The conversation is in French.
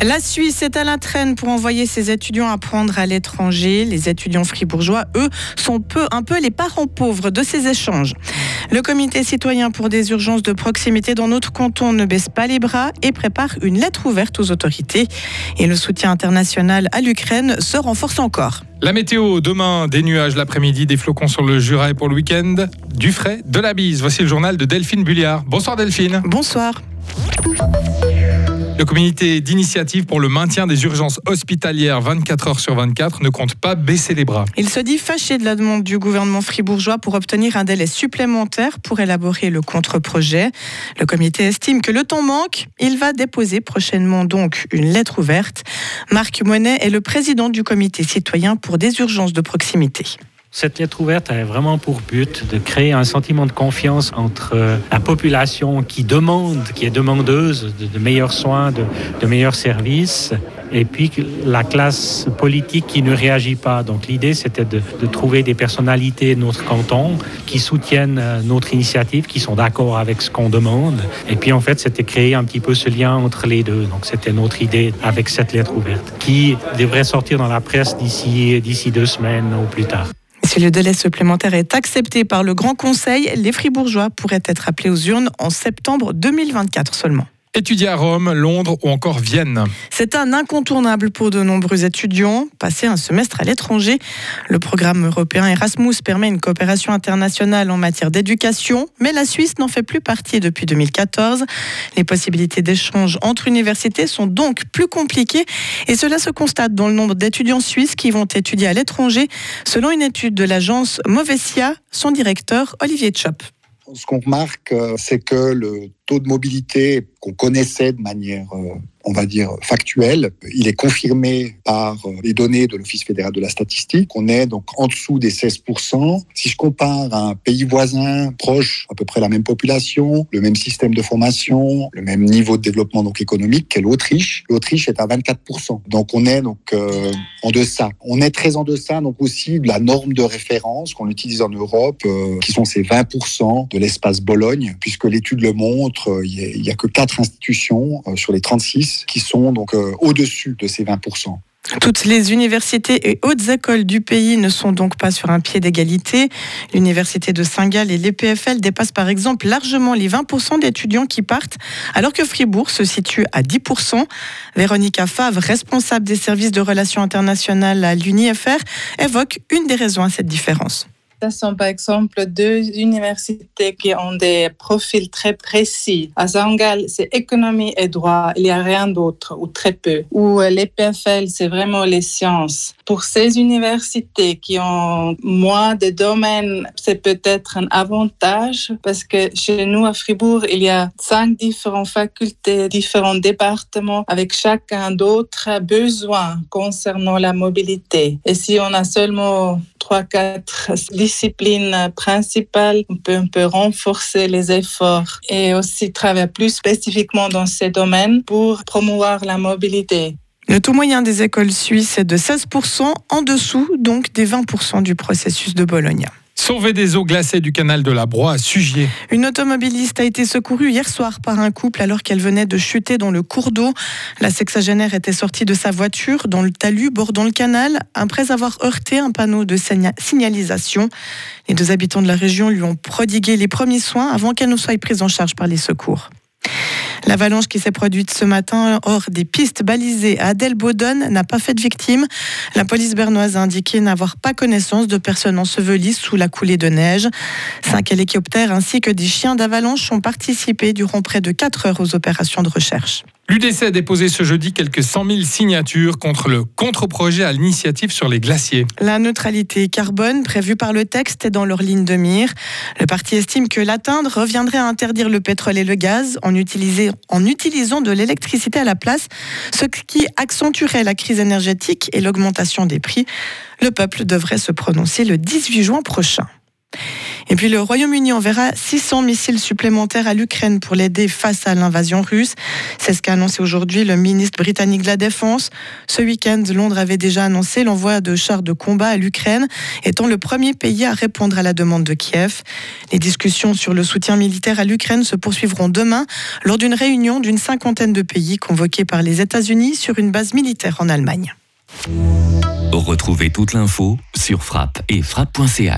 La Suisse est à la traîne pour envoyer ses étudiants apprendre à l'étranger. Les étudiants fribourgeois, eux, sont peu, un peu les parents pauvres de ces échanges. Le comité citoyen pour des urgences de proximité dans notre canton ne baisse pas les bras et prépare une lettre ouverte aux autorités. Et le soutien international à l'Ukraine se renforce encore. La météo, demain, des nuages l'après-midi, des flocons sur le Jura et pour le week-end, du frais, de la bise. Voici le journal de Delphine Bulliard. Bonsoir Delphine. Bonsoir. Le comité d'initiative pour le maintien des urgences hospitalières 24 heures sur 24 ne compte pas baisser les bras. Il se dit fâché de la demande du gouvernement fribourgeois pour obtenir un délai supplémentaire pour élaborer le contre-projet. Le comité estime que le temps manque. Il va déposer prochainement donc une lettre ouverte. Marc Monet est le président du comité citoyen pour des urgences de proximité. Cette lettre ouverte a vraiment pour but de créer un sentiment de confiance entre euh, la population qui demande, qui est demandeuse de, meilleurs soins, de, meilleurs services, et puis la classe politique qui ne réagit pas. Donc l'idée, c'était de, trouver des personnalités de notre canton qui soutiennent euh, notre initiative, qui sont d'accord avec ce qu'on demande. Et puis en fait, c'était créer un petit peu ce lien entre les deux. Donc c'était notre idée avec cette lettre ouverte, qui devrait sortir dans la presse d'ici deux semaines ou plus tard. Si le délai supplémentaire est accepté par le Grand Conseil, les Fribourgeois pourraient être appelés aux urnes en septembre 2024 seulement. Étudier à Rome, Londres ou encore Vienne. C'est un incontournable pour de nombreux étudiants. Passer un semestre à l'étranger. Le programme européen Erasmus permet une coopération internationale en matière d'éducation, mais la Suisse n'en fait plus partie depuis 2014. Les possibilités d'échange entre universités sont donc plus compliquées et cela se constate dans le nombre d'étudiants suisses qui vont étudier à l'étranger, selon une étude de l'agence Movesia, son directeur Olivier Chop. Ce qu'on remarque, euh, c'est que le taux de mobilité qu'on connaissait de manière euh, on va dire, factuel. Il est confirmé par euh, les données de l'Office fédéral de la statistique. On est donc en dessous des 16%. Si je compare un pays voisin proche, à peu près la même population, le même système de formation, le même niveau de développement donc économique qu'est l'Autriche, l'Autriche est à 24%. Donc on est donc euh, en deçà. On est très en deçà donc aussi de la norme de référence qu'on utilise en Europe, qui sont ces 20% de l'espace Bologne, puisque l'étude le montre, il n'y a, que quatre institutions sur les 36 qui sont donc euh, au-dessus de ces 20%. Toutes les universités et hautes écoles du pays ne sont donc pas sur un pied d'égalité. L'université de Saint-Gall et l'EPFL dépassent par exemple largement les 20% d'étudiants qui partent, alors que Fribourg se situe à 10%. Véronica Favre, responsable des services de relations internationales à l'UNIFR, évoque une des raisons à cette différence. Ce sont par exemple deux universités qui ont des profils très précis. À Zangal, c'est économie et droit. Il n'y a rien d'autre ou très peu. Ou l'EPFL, c'est vraiment les sciences. Pour ces universités qui ont moins de domaines, c'est peut-être un avantage parce que chez nous à Fribourg, il y a cinq différentes facultés, différents départements avec chacun d'autres besoins concernant la mobilité. Et si on a seulement trois, quatre disciplines principales. On peut renforcer les efforts et aussi travailler plus spécifiquement dans ces domaines pour promouvoir la mobilité. Le taux moyen des écoles suisses est de 16%, en dessous donc des 20% du processus de Bologne. Sauver des eaux glacées du canal de la Broye à Sugier. Une automobiliste a été secourue hier soir par un couple alors qu'elle venait de chuter dans le cours d'eau. La sexagénaire était sortie de sa voiture dans le talus bordant le canal après avoir heurté un panneau de signalisation. Les deux habitants de la région lui ont prodigué les premiers soins avant qu'elle ne soit prise en charge par les secours. L'avalanche qui s'est produite ce matin hors des pistes balisées à Adelbodon n'a pas fait de victimes. La police bernoise a indiqué n'avoir pas connaissance de personnes ensevelies sous la coulée de neige. Cinq hélicoptères ainsi que des chiens d'avalanche ont participé durant près de quatre heures aux opérations de recherche. L'UDC a déposé ce jeudi quelques 100 000 signatures contre le contre-projet à l'initiative sur les glaciers. La neutralité carbone prévue par le texte est dans leur ligne de mire. Le parti estime que l'atteindre reviendrait à interdire le pétrole et le gaz en, en utilisant de l'électricité à la place, ce qui accentuerait la crise énergétique et l'augmentation des prix. Le peuple devrait se prononcer le 18 juin prochain. Et puis le Royaume-Uni enverra 600 missiles supplémentaires à l'Ukraine pour l'aider face à l'invasion russe. C'est ce qu'a annoncé aujourd'hui le ministre britannique de la Défense. Ce week-end, Londres avait déjà annoncé l'envoi de chars de combat à l'Ukraine, étant le premier pays à répondre à la demande de Kiev. Les discussions sur le soutien militaire à l'Ukraine se poursuivront demain lors d'une réunion d'une cinquantaine de pays convoqués par les États-Unis sur une base militaire en Allemagne. Retrouvez toute l'info sur frappe et frappe.ch.